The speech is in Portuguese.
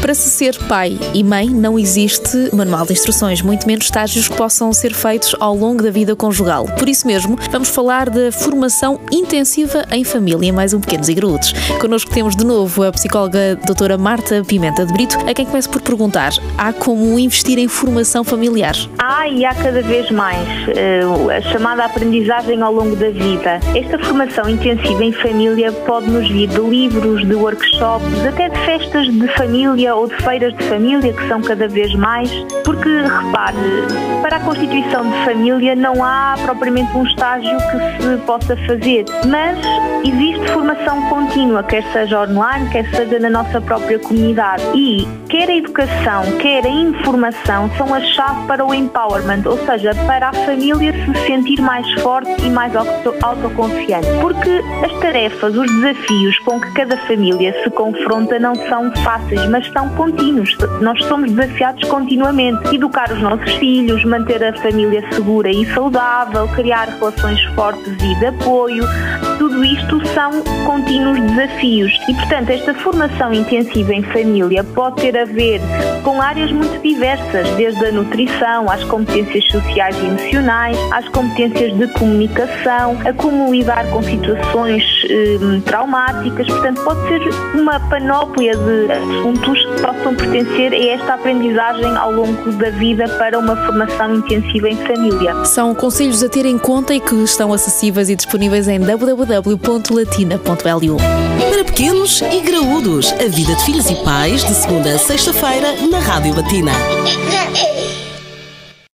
Para se ser pai e mãe não existe manual de instruções, muito menos estágios que possam ser feitos ao longo da vida conjugal. Por isso mesmo, vamos falar da formação intensiva em família, mais um Pequenos e Grudos. Connosco temos de novo a psicóloga doutora Marta Pimenta de Brito, a quem começo por perguntar, há como investir em formação familiar? Há e há cada vez mais uh, a chamada aprendizagem ao longo da vida. Esta formação intensiva em família pode nos vir de livros, de workshops, até de festas de família ou de feiras de família, que são cada vez mais, porque, repare, para a constituição de família não há propriamente um estágio que se possa fazer, mas existe formação contínua, quer seja online, quer seja na nossa própria comunidade. E quer a educação, quer a informação são a chave para o empowerment, ou seja, para a família se sentir mais forte e mais autoconfiante. Porque as tarefas, os desafios com que cada família se confronta não são fáceis, mas são contínuos. Nós somos desafiados continuamente. Educar os nossos filhos, manter a família segura e saudável, criar relações fortes e de apoio. Tudo isto são contínuos desafios. E, portanto, esta formação intensiva em família pode ter a ver com áreas muito diversas, desde a nutrição, às competências sociais e emocionais, às competências de comunicação, a como lidar com situações eh, traumáticas. Portanto, pode ser uma panóplia de assuntos possam pertencer a esta aprendizagem ao longo da vida para uma formação intensiva em família. São conselhos a ter em conta e que estão acessíveis e disponíveis em www.latina.lu. Para pequenos e graúdos, a vida de filhos e pais, de segunda a sexta-feira, na Rádio Latina.